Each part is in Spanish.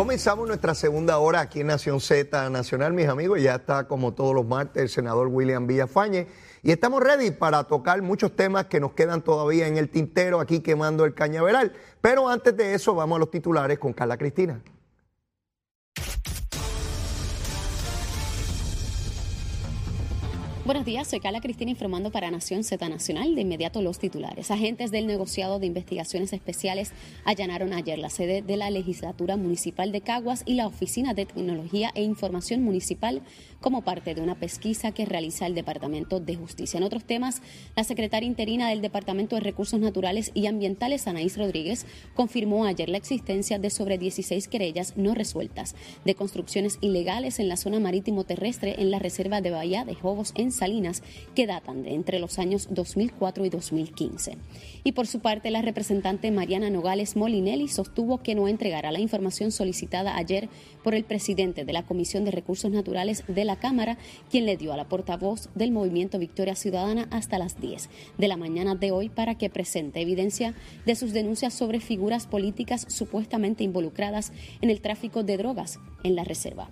Comenzamos nuestra segunda hora aquí en Nación Z Nacional, mis amigos. Ya está, como todos los martes, el senador William Villafañe. Y estamos ready para tocar muchos temas que nos quedan todavía en el tintero, aquí quemando el cañaveral. Pero antes de eso, vamos a los titulares con Carla Cristina. Buenos días, soy Carla Cristina informando para Nación Z Nacional. De inmediato los titulares. Agentes del negociado de investigaciones especiales allanaron ayer la sede de la legislatura municipal de Caguas y la Oficina de Tecnología e Información Municipal como parte de una pesquisa que realiza el Departamento de Justicia. En otros temas, la secretaria interina del Departamento de Recursos Naturales y Ambientales, Anaís Rodríguez, confirmó ayer la existencia de sobre 16 querellas no resueltas de construcciones ilegales en la zona marítimo terrestre en la reserva de Bahía de Jobos en Salinas que datan de entre los años 2004 y 2015. Y por su parte, la representante Mariana Nogales Molinelli sostuvo que no entregará la información solicitada ayer por el presidente de la Comisión de Recursos Naturales de la Cámara, quien le dio a la portavoz del movimiento Victoria Ciudadana hasta las 10 de la mañana de hoy para que presente evidencia de sus denuncias sobre figuras políticas supuestamente involucradas en el tráfico de drogas en la reserva.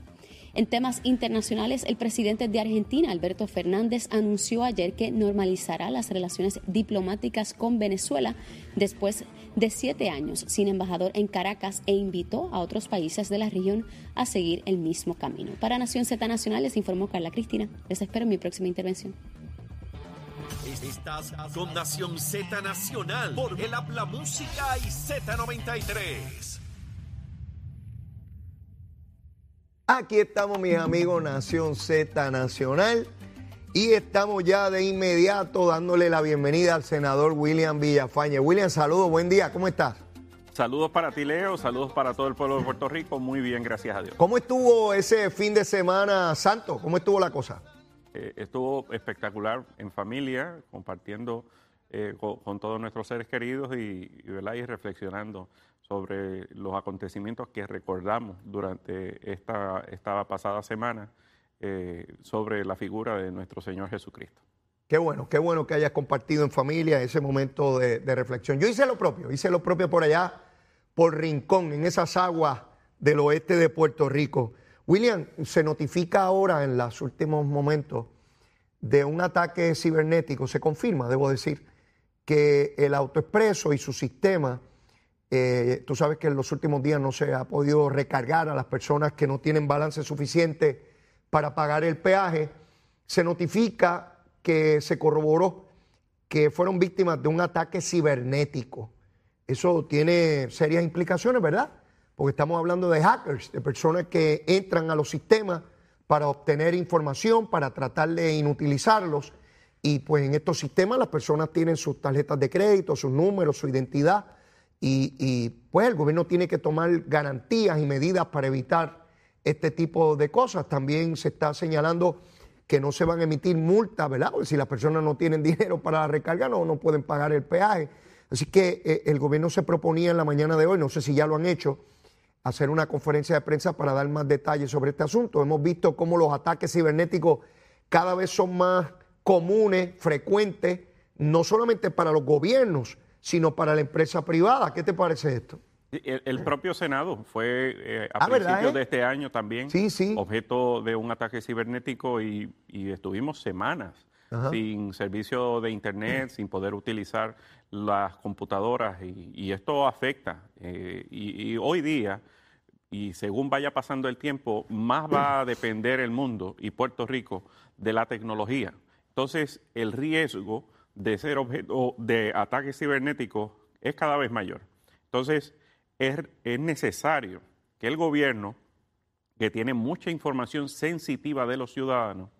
En temas internacionales, el presidente de Argentina, Alberto Fernández, anunció ayer que normalizará las relaciones diplomáticas con Venezuela después de siete años sin embajador en Caracas e invitó a otros países de la región a seguir el mismo camino. Para Nación Z Nacional les informó Carla Cristina. Les espero en mi próxima intervención. Con Nación Nacional por el Habla Música y Z93. Aquí estamos, mis amigos, Nación Z Nacional. Y estamos ya de inmediato dándole la bienvenida al senador William Villafañe. William, saludos, buen día, ¿cómo estás? Saludos para ti, Leo, saludos para todo el pueblo de Puerto Rico, muy bien, gracias a Dios. ¿Cómo estuvo ese fin de semana santo? ¿Cómo estuvo la cosa? Eh, estuvo espectacular en familia, compartiendo eh, con, todos nuestros seres queridos y, y reflexionando sobre los acontecimientos que recordamos durante esta, pasada semana eh, sobre la figura de nuestro Señor Jesucristo. Qué bueno, qué bueno que hayas compartido en familia ese momento de, reflexión. Yo hice lo propio, hice lo propio por allá, por Rincón, en esas aguas del oeste de Puerto Rico. William, se notifica ahora en los últimos momentos de un ataque cibernético, se confirma, debo decir, que el autoexpreso y su sistema eh, tú sabes que en los últimos días no se ha podido recargar a las personas que no tienen balance suficiente para pagar el peaje. Se notifica que se corroboró que fueron víctimas de un ataque cibernético. Eso tiene serias implicaciones, ¿verdad? Porque estamos hablando de hackers, de personas que entran a los sistemas para obtener información, para tratar de inutilizarlos. Y pues en estos sistemas las personas tienen sus tarjetas de crédito, sus números, su identidad y, pues el gobierno tiene que tomar garantías y medidas para evitar este tipo de cosas. También se está señalando que no se van a emitir multas, ¿verdad? Porque si las personas no tienen dinero para la recarga, no, no pueden pagar el peaje. Así que eh, el gobierno se proponía en la mañana de hoy, no sé si ya lo han hecho, hacer una conferencia de prensa para dar más detalles sobre este asunto. Hemos visto cómo los ataques cibernéticos cada vez son más comunes, frecuentes, no solamente para los gobiernos, sino para la empresa privada. ¿Qué te parece esto? El, propio Senado fue eh, a ah, principios de este año también objeto de un ataque cibernético y, estuvimos semanas sin servicio de Internet, sin poder utilizar las computadoras y, esto afecta. Eh, y, hoy día, y según vaya pasando el tiempo, más va a depender el mundo y Puerto Rico de la tecnología. Entonces, el riesgo de ser objeto de ataques cibernéticos es cada vez mayor. Entonces, es, necesario que el gobierno, que tiene mucha información sensitiva de los ciudadanos,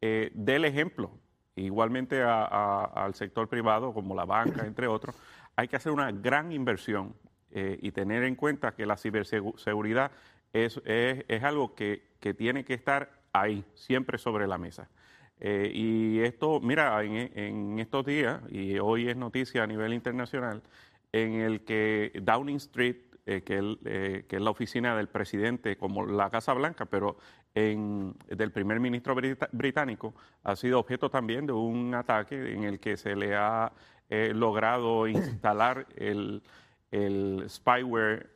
eh, dé el ejemplo. Igualmente al sector privado, como la banca, entre otros, hay que hacer una gran inversión eh, y tener en cuenta que la ciberseguridad es, es, algo que, que tiene que estar ahí, siempre sobre la mesa. Eh, y esto, mira, en, estos días, y hoy es noticia a nivel internacional, en el que Downing Street, eh, eh, que, es la oficina del presidente, como la Casa Blanca, pero en, del primer ministro británico, ha sido objeto también de un ataque en el que se le ha logrado instalar el, el spyware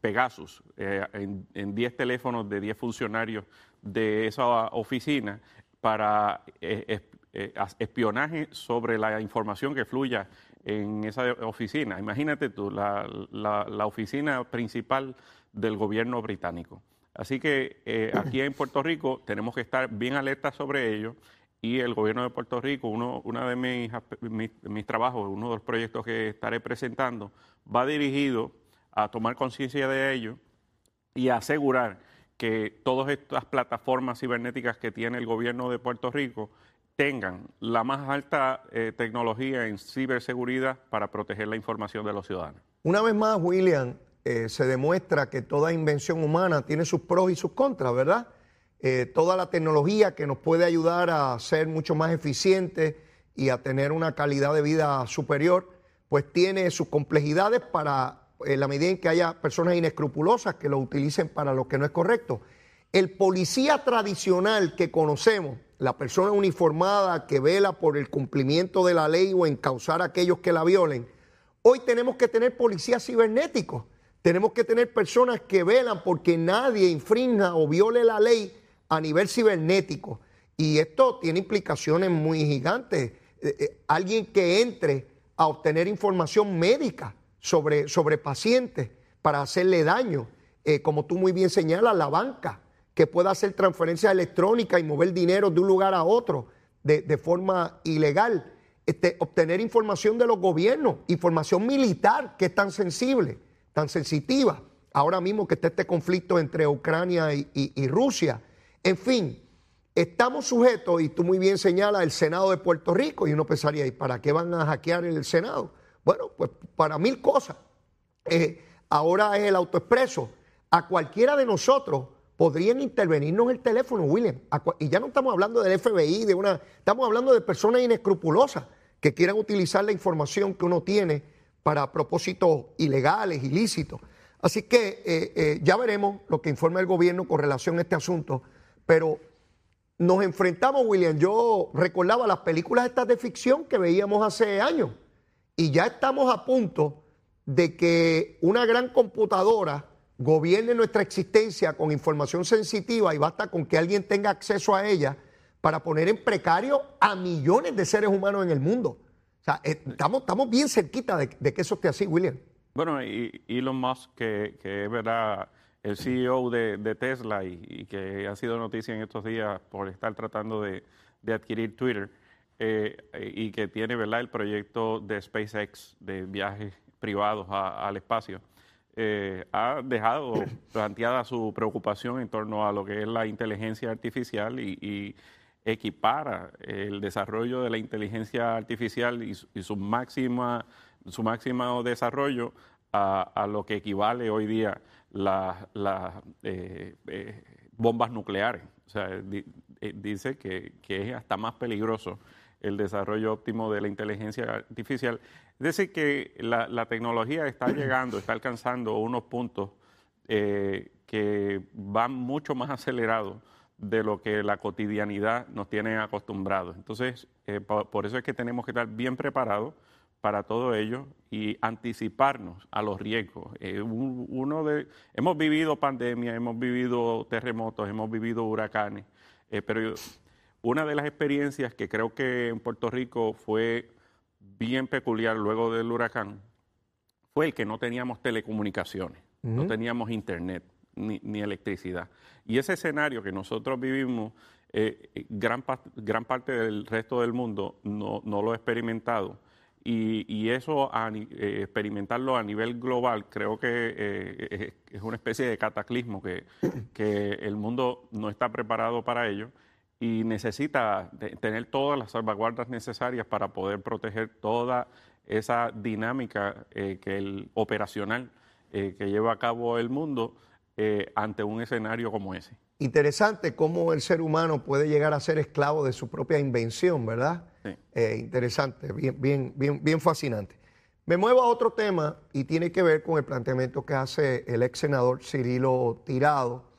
Pegasus en 10 teléfonos de 10 funcionarios de esa oficina para eh, espionaje sobre la información que fluya en esa oficina. Imagínate tú, la, la, oficina principal del gobierno británico. Así que aquí en Puerto Rico tenemos que estar bien alertas sobre ello y el gobierno de Puerto Rico, uno, de mis, mis, trabajos, uno de los proyectos que estaré presentando, va dirigido a tomar conciencia de ello y asegurar que todas estas plataformas cibernéticas que tiene el gobierno de Puerto Rico tengan la más alta eh, tecnología en ciberseguridad para proteger la información de los ciudadanos. Una vez más, William, eh, se demuestra que toda invención humana tiene sus pros y sus contras, ¿verdad? Eh, toda la tecnología que nos puede ayudar a ser mucho más eficientes y a tener una calidad de vida superior, pues tiene sus complejidades para en la medida en que haya personas inescrupulosas que lo utilicen para lo que no es correcto. El policía tradicional que conocemos, la persona uniformada que vela por el cumplimiento de la ley o encauzar a aquellos que la violen, hoy tenemos que tener policías cibernéticos. Tenemos que tener personas que velan porque nadie infrinja o viole la ley a nivel cibernético. Y esto tiene implicaciones muy gigantes. Eh, eh, alguien que entre a obtener información médica sobre, sobre pacientes para hacerle daño, eh, como tú muy bien señalas, la banca, que pueda hacer transferencias electrónicas y mover dinero de un lugar a otro de, forma ilegal. Este, obtener información de los gobiernos, información militar que es tan sensible, tan sensitiva. Ahora mismo que está este conflicto entre Ucrania y Rusia, en fin, estamos sujetos, y tú muy bien señalas, el Senado de Puerto Rico, y uno pensaría, ¿y para qué van a hackear el Senado? Bueno, pues para mil cosas. Eh, ahora es el autoexpreso. A cualquiera de nosotros podrían intervenirnos el teléfono, William. Y ya no estamos hablando del FBI, de una, estamos hablando de personas inescrupulosas que quieran utilizar la información que uno tiene para propósitos ilegales, ilícitos. Así que eh, eh, ya veremos lo que informa el gobierno con relación a este asunto. Pero nos enfrentamos, William, yo recordaba las películas estas de ficción que veíamos hace años y ya estamos a punto de que una gran computadora gobierne nuestra existencia con información sensitiva y basta con que alguien tenga acceso a ella para poner en precario a millones de seres humanos en el mundo. O sea, eh, estamos, estamos bien cerquita de, que eso esté así, William. Bueno, y Elon Musk, que, que es verdad el CEO de, Tesla y, que ha sido noticia en estos días por estar tratando de, adquirir Twitter eh, y que tiene ¿verdad? el proyecto de SpaceX de viajes privados al espacio, eh, ha dejado planteada su preocupación en torno a lo que es la inteligencia artificial y, equipara el desarrollo de la inteligencia artificial y, su máxima su máximo desarrollo a, lo que equivale hoy día las eh, eh, bombas nucleares. O sea, eh, dice que, es hasta más peligroso el desarrollo óptimo de la inteligencia artificial. Es decir, que la, tecnología está llegando, está alcanzando unos puntos que van mucho más acelerados de lo que la cotidianidad nos tiene acostumbrados. Entonces, por eso es que tenemos que estar bien preparados para todo ello y anticiparnos a los riesgos. Eh, uno de, hemos vivido pandemia, hemos vivido terremotos, hemos vivido huracanes, eh, pero una de las experiencias que creo que en Puerto Rico fue bien peculiar luego del huracán fue el que no teníamos telecomunicaciones, no teníamos internet ni, electricidad. Y ese escenario que nosotros vivimos, eh, gran, gran parte del resto del mundo no, no lo ha experimentado. Y, eso, eh, experimentarlo a nivel global, creo que eh, es una especie de cataclismo que, que, el mundo no está preparado para ello y necesita tener todas las salvaguardas necesarias para poder proteger toda esa dinámica eh, que el operacional que lleva a cabo el mundo ante un escenario como ese. Interesante cómo el ser humano puede llegar a ser esclavo de su propia invención, ¿verdad? Eh, interesante, bien, bien, bien, bien fascinante. Me muevo a otro tema y tiene que ver con el planteamiento que hace el ex senador Cirilo Tirado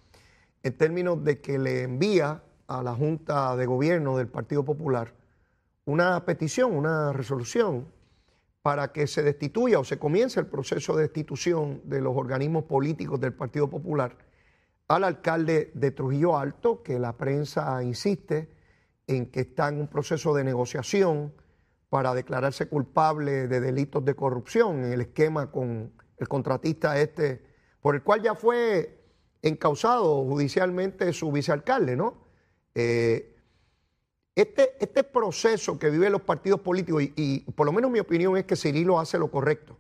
en términos de que le envía a la Junta de Gobierno del Partido Popular una petición, una resolución para que se destituya o se comience el proceso de destitución de los organismos políticos del Partido Popular al alcalde de Trujillo Alto, que la prensa insiste en que está en un proceso de negociación para declararse culpable de delitos de corrupción en el esquema con el contratista este, por el cual ya fue encausado judicialmente su vicealcalde, ¿no? Eh, este, este proceso que viven los partidos políticos, y, por lo menos mi opinión es que Cirilo hace lo correcto.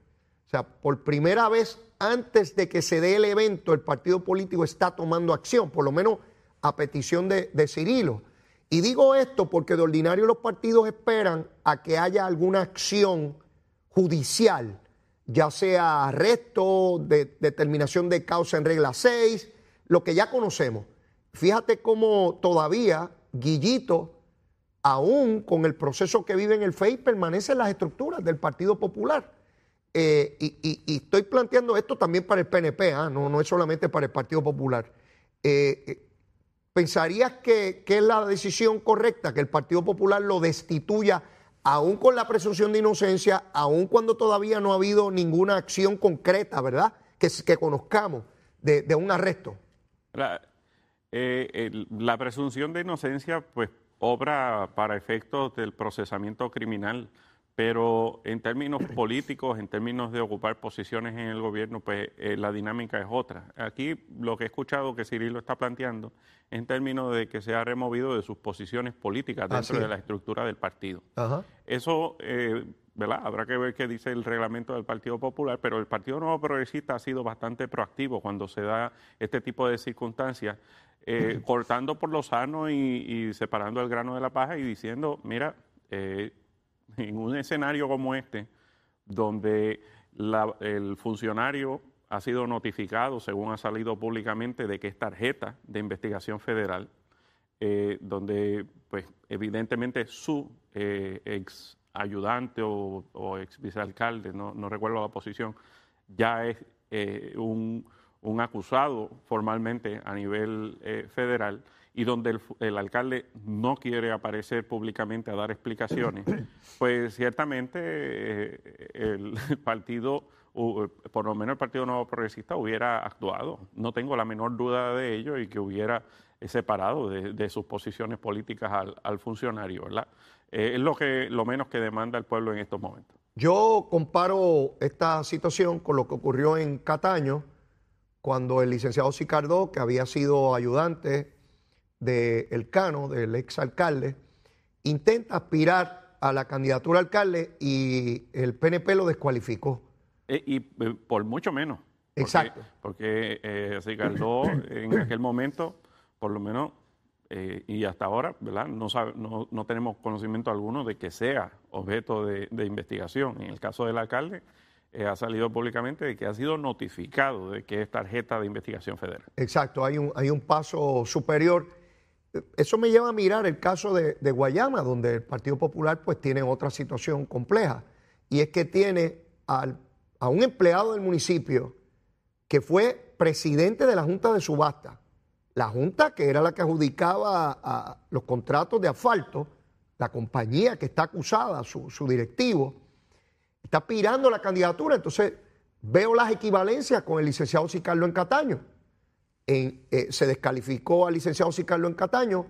O sea, por primera vez antes de que se dé el evento, el partido político está tomando acción, por lo menos a petición de, Cirilo. Y digo esto porque de ordinario los partidos esperan a que haya alguna acción judicial, ya sea arresto, de, determinación de causa en regla 6, lo que ya conocemos. Fíjate cómo todavía Guillito aún con el proceso que vive en el FEI, permanecen las estructuras del Partido Popular. Eh, y, estoy planteando esto también para el PNP, ¿ah? no, es solamente para el Partido Popular. Eh, eh, ¿Pensarías que, es la decisión correcta que el Partido Popular lo destituya aún con la presunción de inocencia, aún cuando todavía no ha habido ninguna acción concreta, ¿verdad? Que, conozcamos de, un arresto. La presunción de inocencia, pues obra para efectos del procesamiento criminal, pero en términos políticos, en términos de ocupar posiciones en el gobierno, pues eh, la dinámica es otra. Aquí lo que he escuchado que Cirilo está planteando en términos de que se ha removido de sus posiciones políticas dentro de la estructura del partido. Eso, eh, ¿verdad? Habrá que ver qué dice el reglamento del Partido Popular, pero el Partido Nuevo Progresista ha sido bastante proactivo cuando se da este tipo de circunstancias eh, cortando por lo sano y, separando el grano de la paja y diciendo, mira, eh, en un escenario como este, donde el funcionario ha sido notificado, según ha salido públicamente, de que es tarjeta de investigación federal, eh, donde pues evidentemente su ex ayudante o, ex vicealcalde, no, no, recuerdo la posición, ya es un un acusado formalmente a nivel eh, federal y donde el, alcalde no quiere aparecer públicamente a dar explicaciones, pues ciertamente eh, el partido, por lo menos el Partido Nuevo Progresista, hubiera actuado. No tengo la menor duda de ello y que hubiera eh, separado de, sus posiciones políticas al, funcionario, ¿verdad? es lo, que, lo menos que demanda el pueblo en estos momentos. Yo comparo esta situación con lo que ocurrió en Cataño, cuando el licenciado Sicardó, que había sido ayudante del Cano, del ex alcalde, intenta aspirar a la candidatura a alcalde y el PNP lo descualificó. Eh, y, eh, por mucho menos. Exacto. Porque eh, en aquel momento, por lo menos, eh, y hasta ahora, ¿verdad? No, no, no, tenemos conocimiento alguno de que sea objeto de, de investigación. En el caso del alcalde, eh, ha salido públicamente de que ha sido notificado de que es tarjeta de investigación federal. Exacto, hay un, hay un paso superior. Eso me lleva a mirar el caso de, Guayama, donde el Partido Popular pues tiene otra situación compleja, y es que tiene a un empleado del municipio que fue presidente de la Junta de Subasta, la Junta que era la que adjudicaba los contratos de asfalto, la compañía que está acusada, su, su directivo, está aspirando la candidatura. Entonces, veo las equivalencias con el licenciado Sicarlo en Cataño. Eh, se descalificó al licenciado Sicarlo en Cataño,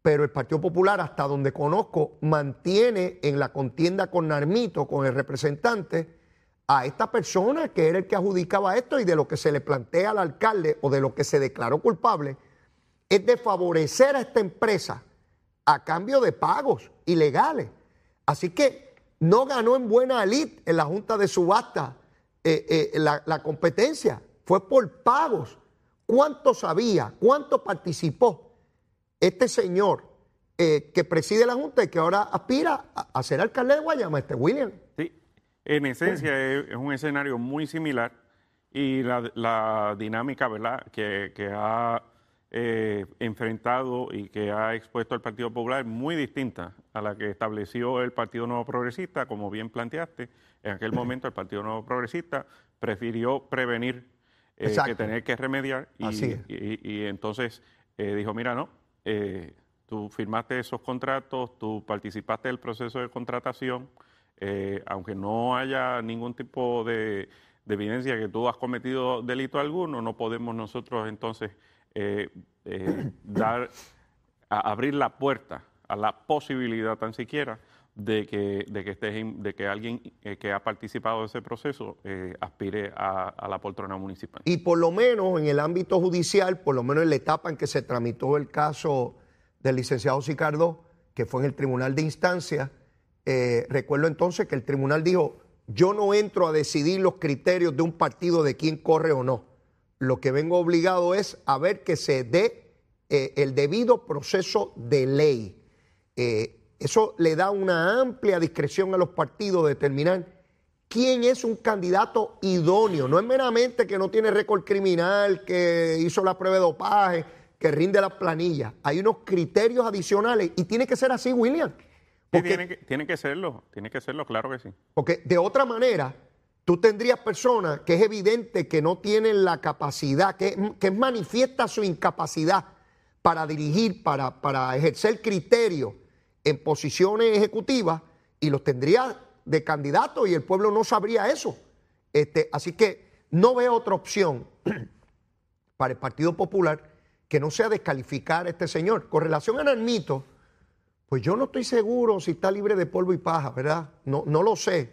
pero el Partido Popular, hasta donde conozco, mantiene en la contienda con Narmito, con el representante, a esta persona que era el que adjudicaba esto y de lo que se le plantea al alcalde o de lo que se declaró culpable, es de favorecer a esta empresa a cambio de pagos ilegales. Así que no ganó en buena lid en la Junta de Subasta eh, eh, la, competencia, fue por pagos. ¿Cuánto sabía? ¿Cuánto participó este señor eh, que preside la Junta y que ahora aspira a, ser alcalde de Guayama, este William? Sí, en esencia es, un escenario muy similar y la, dinámica ¿verdad? Que, que ha eh, enfrentado y que ha expuesto el Partido Popular muy distinta a la que estableció el Partido Nuevo Progresista, como bien planteaste. En aquel momento el Partido Nuevo Progresista prefirió prevenir eh, que tener que remediar y, entonces eh, dijo, mira, no, tú firmaste esos contratos, tú participaste del proceso de contratación, eh, aunque no haya ningún tipo de, evidencia que tú has cometido delito alguno, no podemos nosotros entonces eh, eh, dar, abrir la puerta a la posibilidad tan siquiera de que, de que, de que alguien que ha participado de ese proceso aspire a, a, la poltrona municipal. Y por lo menos en el ámbito judicial, por lo menos en la etapa en que se tramitó el caso del licenciado Sicardo, que fue en el tribunal de instancia, eh, recuerdo entonces que el tribunal dijo, yo no entro a decidir los criterios de un partido de quién corre o no. Lo que vengo obligado es a ver que se dé eh, el debido proceso de ley. Eh, eso le da una amplia discreción a los partidos de determinar quién es un candidato idóneo. No es meramente que no tiene récord criminal, que hizo la prueba de dopaje, que rinde las planillas. Hay unos criterios adicionales y tiene que ser así, William tiene, que, tiene que serlo, tiene que serlo, claro que sí. Porque de otra manera, tú tendrías personas que es evidente que no tienen la capacidad, que, que manifiesta su incapacidad para dirigir, para, para ejercer criterios en posiciones ejecutivas y los tendría de candidato y el pueblo no sabría eso. Este, así que no veo otra opción para el Partido Popular que no sea descalificar a este señor. Con relación a Narmito, pues yo no estoy seguro si está libre de polvo y paja, ¿verdad? No, no lo sé,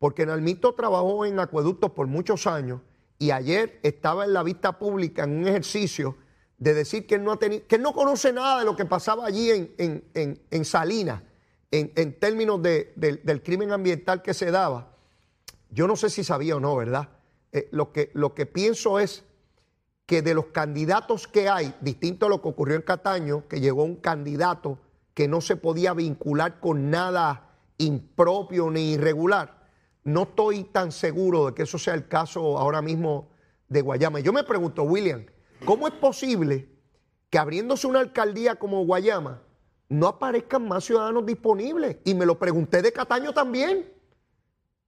porque Nalmito trabajó en acueductos por muchos años y ayer estaba en la vista pública en un ejercicio de decir que él no, ha tenido, que no conoce nada de lo que pasaba allí en, en, Salinas, en, términos del crimen ambiental que se daba. Yo no sé si sabía o no, ¿verdad? Eh, lo, que, lo que pienso es que de los candidatos que hay, distinto a lo que ocurrió en Cataño, que llegó un candidato que no se podía vincular con nada impropio ni irregular. No estoy tan seguro de que eso sea el caso ahora mismo de Guayama. Yo me pregunto, William, ¿cómo es posible que abriéndose una alcaldía como Guayama no aparezcan más ciudadanos disponibles? Y me lo pregunté de Cataño también,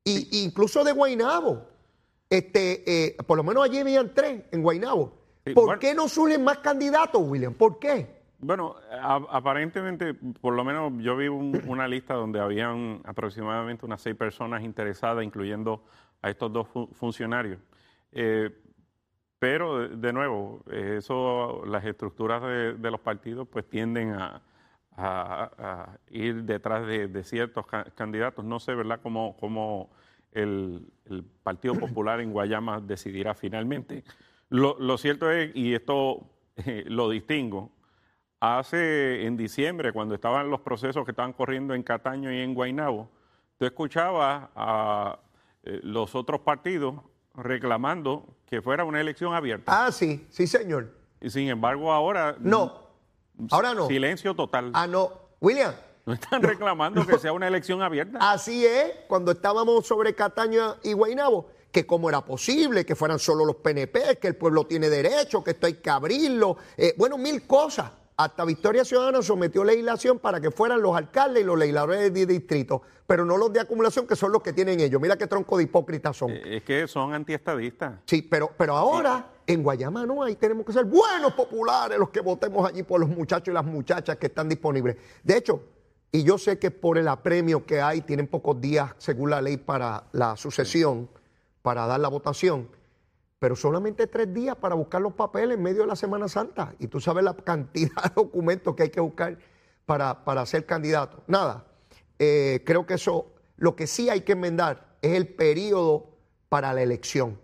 y, incluso de Guainabo. Este, eh, por lo menos allí habían tres en Guainabo. ¿Por qué no surgen más candidatos, William? ¿Por qué? Bueno, aparentemente, por lo menos yo vi una lista donde habían aproximadamente unas seis personas interesadas, incluyendo a estos dos funcionarios. Eh, pero, de nuevo, eso, las estructuras de, los partidos pues tienden a, ir detrás de, ciertos candidatos. No sé, ¿verdad?, cómo, el, Partido Popular en Guayama decidirá finalmente. Lo, cierto es, y esto lo distingo, hace en diciembre, cuando estaban los procesos que estaban corriendo en Cataño y en Guaynabo, tú escuchabas a eh, los otros partidos reclamando que fuera una elección abierta. Ah, sí, sí, señor. Y sin embargo, ahora. No, ahora no. Silencio total. Ah, no. William. No están reclamando que sea una elección abierta. Así es, cuando estábamos sobre Cataño y Guaynabo, que cómo era posible que fueran solo los PNP, que el pueblo tiene derecho, que esto hay que abrirlo. Eh, bueno, mil cosas hasta Victoria Ciudadana sometió legislación para que fueran los alcaldes y los legisladores de distrito, pero no los de acumulación, que son los que tienen ellos. Mira qué tronco de hipócritas son. Eh, es que son antiestadistas. Sí, pero, pero ahora en Guayama no, ahí tenemos que ser buenos populares los que votemos allí por los muchachos y las muchachas que están disponibles. De hecho, y yo sé que por el apremio que hay, tienen pocos días, según la ley, para la sucesión, para dar la votación pero solamente tres días para buscar los papeles en medio de la Semana Santa. Y tú sabes la cantidad de documentos que hay que buscar para, para ser candidato. Nada, eh, creo que eso, lo que sí hay que enmendar es el periodo para la elección,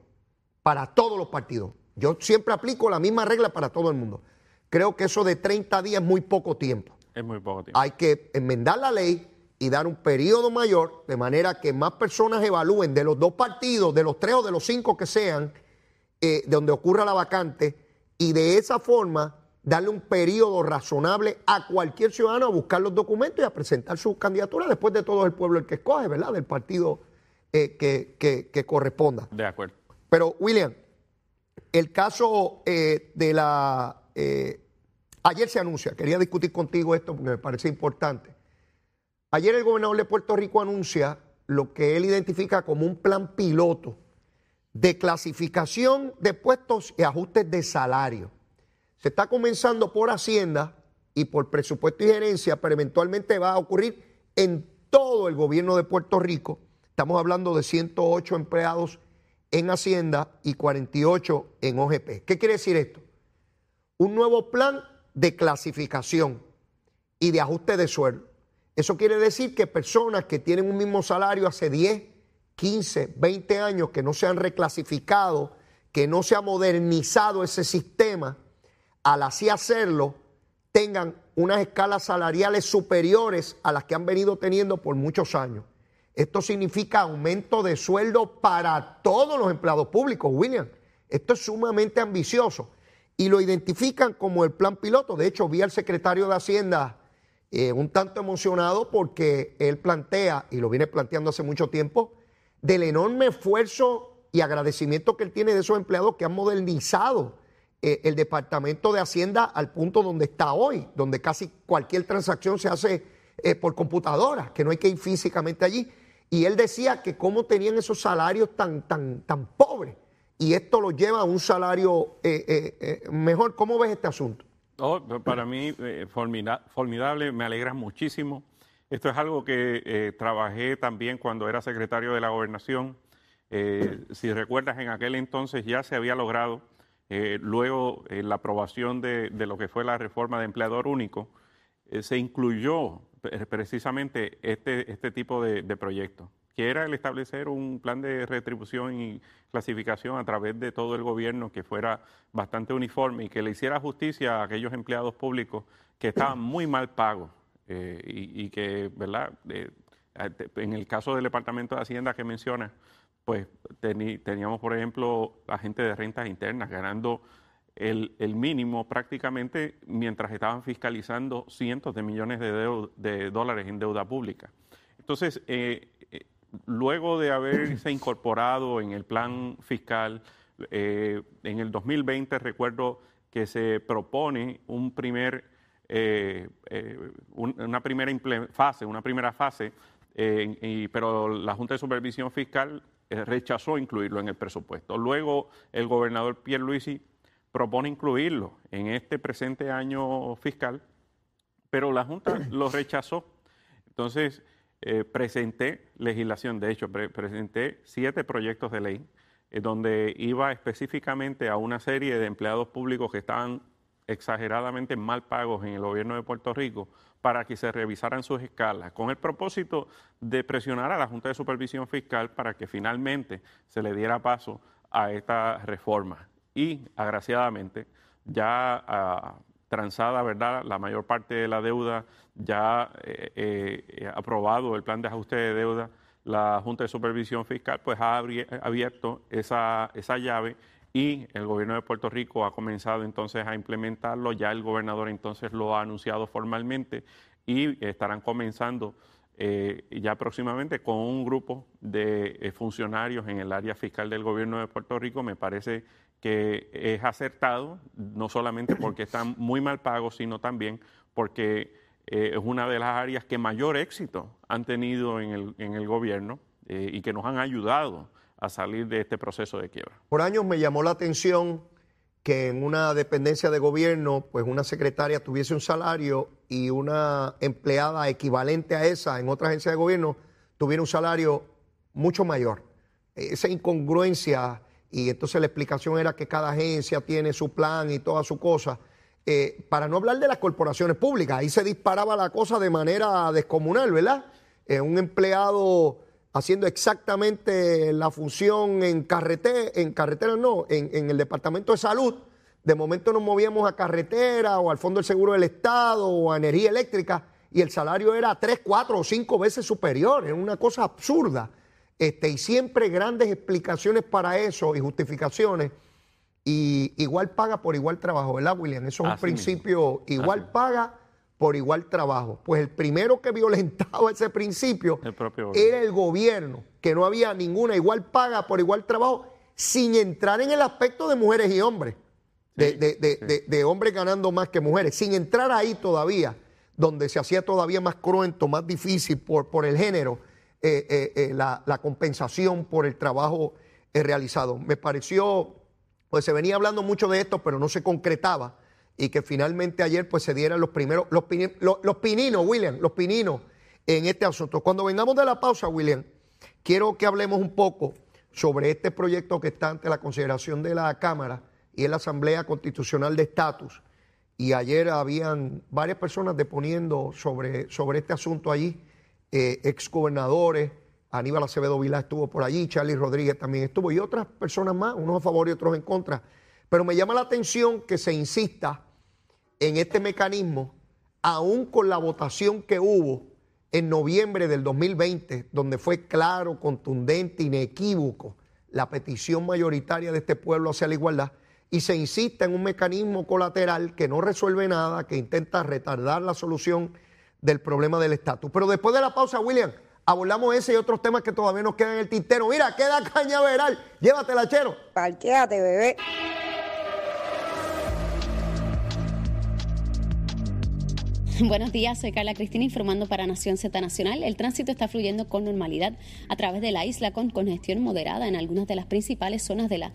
para todos los partidos. Yo siempre aplico la misma regla para todo el mundo. Creo que eso de 30 días es muy poco tiempo. Es muy poco tiempo. Hay que enmendar la ley y dar un periodo mayor, de manera que más personas evalúen de los dos partidos, de los tres o de los cinco que sean, eh, de donde ocurra la vacante y de esa forma darle un periodo razonable a cualquier ciudadano a buscar los documentos y a presentar su candidatura después de todo el pueblo el que escoge, ¿verdad? Del partido eh, que, corresponda. De acuerdo. Pero, William, el caso eh, de la... ayer se anuncia, quería discutir contigo esto porque me parece importante. Ayer el gobernador de Puerto Rico anuncia lo que él identifica como un plan piloto de clasificación de puestos y ajustes de salario. Se está comenzando por Hacienda y por presupuesto y gerencia, pero eventualmente va a ocurrir en todo el gobierno de Puerto Rico. Estamos hablando de 108 empleados en Hacienda y 48 en OGP. ¿Qué quiere decir esto? Un nuevo plan de clasificación y de ajuste de sueldo. Eso quiere decir que personas que tienen un mismo salario hace 10, 15, 20 años, que no se han reclasificado, que no se ha modernizado ese sistema, al así hacerlo, tengan unas escalas salariales superiores a las que han venido teniendo por muchos años. Esto significa aumento de sueldo para todos los empleados públicos, William. Esto es sumamente ambicioso y lo identifican como el plan piloto. De hecho, vi al secretario de Hacienda eh, un tanto emocionado porque él plantea, y lo viene planteando hace mucho tiempo, del enorme esfuerzo y agradecimiento que él tiene de esos empleados que han modernizado eh, el Departamento de Hacienda al punto donde está hoy, donde casi cualquier transacción se hace eh, por computadora, que no hay que ir físicamente allí. Y él decía que cómo tenían esos salarios tan, tan, tan pobres. Y esto lo lleva a un salario eh, mejor. ¿Cómo ves este asunto? Oh, para mí, formidable, me alegra muchísimo. Esto es algo que trabajé también cuando era secretario de la gobernación. si recuerdas, en aquel entonces ya se había logrado eh, luego, la aprobación de, lo que fue la reforma de empleador único, eh, se incluyó precisamente este, este tipo de, proyectos, que era el establecer un plan de retribución y clasificación a través de todo el gobierno que fuera bastante uniforme y que le hiciera justicia a aquellos empleados públicos que estaban muy mal pagos eh, y, y, que, ¿verdad? en el caso del Departamento de Hacienda que menciona, pues teníamos, por ejemplo, la gente de rentas internas ganando el, mínimo prácticamente mientras estaban fiscalizando cientos de millones de, dólares en deuda pública. Entonces, eh, eh, luego de haberse incorporado en el plan fiscal, eh, en el 2020 recuerdo que se propone un primer, una primera fase, una primera fase, pero la Junta de Supervisión Fiscal eh, rechazó incluirlo en el presupuesto. Luego el gobernador Pierluisi propone incluirlo en este presente año fiscal, pero la Junta lo rechazó. Entonces, eh, presenté legislación, de hecho, presenté siete proyectos de ley eh, donde iba específicamente a una serie de empleados públicos que estaban exageradamente mal pagos en el gobierno de Puerto Rico para que se revisaran sus escalas, con el propósito de presionar a la Junta de Supervisión Fiscal para que finalmente se le diera paso a esta reforma. Y, agraciadamente, ya ah, transada, ¿verdad?, la mayor parte de la deuda, ya eh, eh, aprobado el plan de ajuste de deuda, la Junta de Supervisión Fiscal pues ha abierto esa, esa llave y el gobierno de Puerto Rico ha comenzado entonces a implementarlo, ya el gobernador entonces lo ha anunciado formalmente y estarán comenzando eh, ya próximamente con un grupo de eh, funcionarios en el área fiscal del gobierno de Puerto Rico. Me parece que es acertado, no solamente porque están muy mal pagos, sino también porque eh, es una de las áreas que mayor éxito han tenido en el, en el gobierno y que nos han ayudado a salir de este proceso de quiebra. Por años me llamó la atención que en una dependencia de gobierno, pues una secretaria tuviese un salario y una empleada equivalente a esa en otra agencia de gobierno tuviera un salario mucho mayor. Esa incongruencia, y entonces la explicación era que cada agencia tiene su plan y toda su cosa. Eh, para no hablar de las corporaciones públicas, ahí se disparaba la cosa de manera descomunal, ¿verdad? Eh, un empleado haciendo exactamente la función en carretera, en carretera no, en, el Departamento de Salud. De momento nos movíamos a carretera o al Fondo del Seguro del Estado o a energía eléctrica y el salario era tres, cuatro o cinco veces superior. Es una cosa absurda. Este, y siempre grandes explicaciones para eso y justificaciones. Y igual paga por igual trabajo, ¿verdad, William? Eso es un principio, igual paga por igual trabajo. Pues el primero que violentaba ese principio era el gobierno, que no había ninguna igual paga por igual trabajo, sin entrar en el aspecto de mujeres y hombres, de, hombres ganando más que mujeres, sin entrar ahí todavía, donde se hacía todavía más cruento, más difícil por, por el género, eh, eh, eh, la, la, compensación por el trabajo realizado. Me pareció, pues se venía hablando mucho de esto, pero no se concretaba y que finalmente ayer pues se dieran los primeros, los, los, pininos, William, los pininos en este asunto. Cuando vengamos de la pausa, William, quiero que hablemos un poco sobre este proyecto que está ante la consideración de la Cámara y en la Asamblea Constitucional de Estatus. Y ayer habían varias personas deponiendo sobre, sobre este asunto allí, eh, exgobernadores, Aníbal Acevedo Vilá estuvo por allí, Charlie Rodríguez también estuvo, y otras personas más, unos a favor y otros en contra. Pero me llama la atención que se insista en este mecanismo, aún con la votación que hubo en noviembre del 2020, donde fue claro, contundente, inequívoco la petición mayoritaria de este pueblo hacia la igualdad, y se insiste en un mecanismo colateral que no resuelve nada, que intenta retardar la solución del problema del estatus. Pero después de la pausa, William, abordamos ese y otros temas que todavía nos quedan en el tintero. Mira, queda cañaveral. Llévatela, chero. Parquéate, bebé. Buenos días, soy Carla Cristina informando para Nación Z Nacional. El tránsito está fluyendo con normalidad a través de la isla con congestión moderada en algunas de las principales zonas de la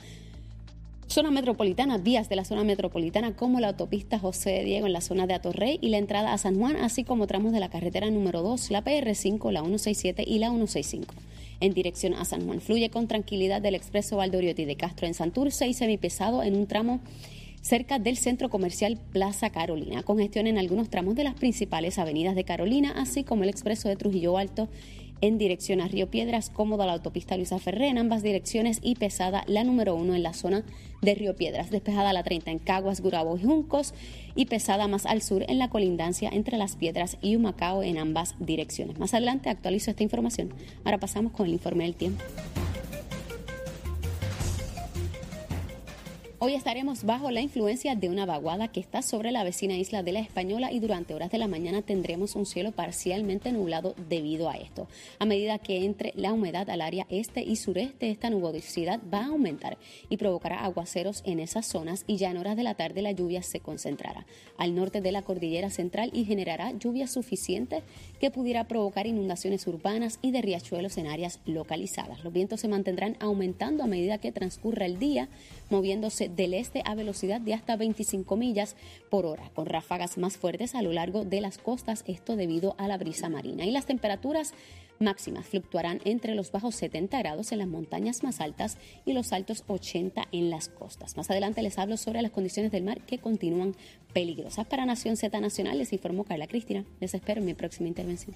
zona metropolitana, vías de la zona metropolitana como la autopista José Diego en la zona de Atorrey y la entrada a San Juan, así como tramos de la carretera número 2, la PR5, la 167 y la 165. En dirección a San Juan fluye con tranquilidad del expreso Valdoriotti de Castro en Santurce y semipesado en un tramo cerca del centro comercial Plaza Carolina. Congestión en algunos tramos de las principales avenidas de Carolina, así como el expreso de Trujillo Alto en dirección a Río Piedras, cómoda la autopista Luisa Ferré en ambas direcciones y pesada la número uno en la zona de Río Piedras, despejada la 30 en Caguas, Gurabo y Juncos y pesada más al sur en la colindancia entre Las Piedras y Humacao en ambas direcciones. Más adelante actualizo esta información. Ahora pasamos con el informe del tiempo. Hoy estaremos bajo la influencia de una vaguada que está sobre la vecina isla de la Española y durante horas de la mañana tendremos un cielo parcialmente nublado debido a esto. A medida que entre la humedad al área este y sureste, esta nubosidad va a aumentar y provocará aguaceros en esas zonas y ya en horas de la tarde la lluvia se concentrará al norte de la cordillera central y generará lluvia suficiente que pudiera provocar inundaciones urbanas y de riachuelos en áreas localizadas. Los vientos se mantendrán aumentando a medida que transcurra el día, moviéndose del este a velocidad de hasta 25 millas por hora, con ráfagas más fuertes a lo largo de las costas, esto debido a la brisa marina. Y las temperaturas máximas fluctuarán entre los bajos 70 grados en las montañas más altas y los altos 80 en las costas. Más adelante les hablo sobre las condiciones del mar que continúan peligrosas. Para Nación Z Nacional les informó Carla Cristina. Les espero en mi próxima intervención.